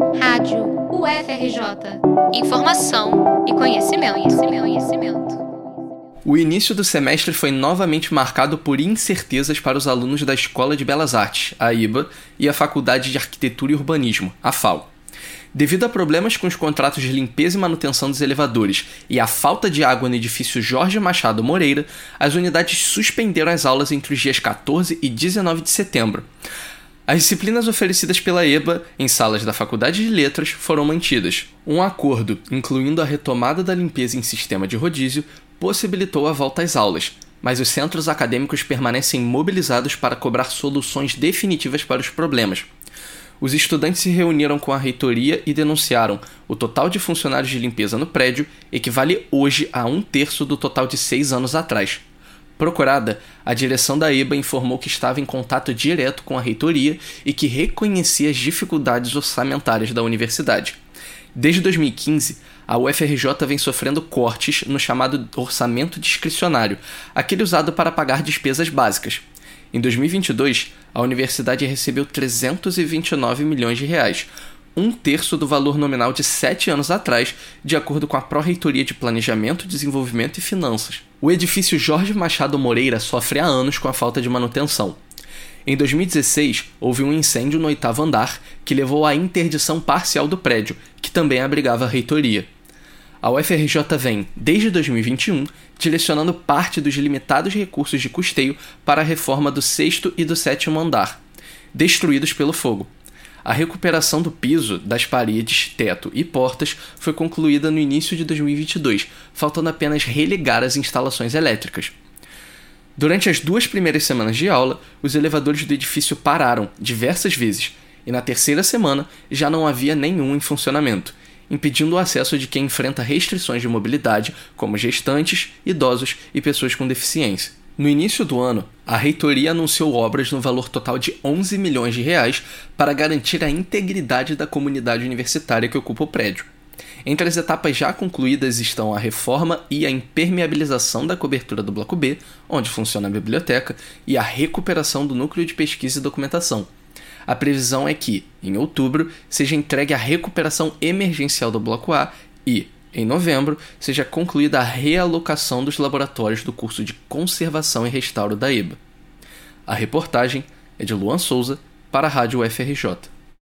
Rádio UFRJ. Informação e conhecimento, conhecimento, conhecimento. O início do semestre foi novamente marcado por incertezas para os alunos da Escola de Belas Artes, a IBA, e a Faculdade de Arquitetura e Urbanismo, a FAO. Devido a problemas com os contratos de limpeza e manutenção dos elevadores e a falta de água no edifício Jorge Machado Moreira, as unidades suspenderam as aulas entre os dias 14 e 19 de setembro. As disciplinas oferecidas pela EBA em salas da Faculdade de Letras foram mantidas. Um acordo, incluindo a retomada da limpeza em sistema de rodízio, possibilitou a volta às aulas, mas os centros acadêmicos permanecem mobilizados para cobrar soluções definitivas para os problemas, os estudantes se reuniram com a reitoria e denunciaram o total de funcionários de limpeza no prédio equivale hoje a um terço do total de seis anos atrás. Procurada, a direção da EBA informou que estava em contato direto com a reitoria e que reconhecia as dificuldades orçamentárias da universidade. Desde 2015, a UFRJ vem sofrendo cortes no chamado orçamento discricionário, aquele usado para pagar despesas básicas. Em 2022, a universidade recebeu 329 milhões de reais, um terço do valor nominal de sete anos atrás, de acordo com a Pró-Reitoria de Planejamento, Desenvolvimento e Finanças. O edifício Jorge Machado Moreira sofre há anos com a falta de manutenção. Em 2016, houve um incêndio no oitavo andar que levou à interdição parcial do prédio, que também abrigava a reitoria. A UFRJ vem, desde 2021, direcionando parte dos limitados recursos de custeio para a reforma do sexto e do sétimo andar, destruídos pelo fogo. A recuperação do piso, das paredes, teto e portas foi concluída no início de 2022, faltando apenas religar as instalações elétricas. Durante as duas primeiras semanas de aula, os elevadores do edifício pararam diversas vezes, e na terceira semana já não havia nenhum em funcionamento impedindo o acesso de quem enfrenta restrições de mobilidade, como gestantes, idosos e pessoas com deficiência. No início do ano, a reitoria anunciou obras no valor total de 11 milhões de reais para garantir a integridade da comunidade universitária que ocupa o prédio. Entre as etapas já concluídas estão a reforma e a impermeabilização da cobertura do bloco B, onde funciona a biblioteca, e a recuperação do núcleo de pesquisa e documentação, a previsão é que, em outubro, seja entregue a recuperação emergencial do Bloco A e, em novembro, seja concluída a realocação dos laboratórios do curso de Conservação e Restauro da EBA. A reportagem é de Luan Souza para a Rádio UFRJ.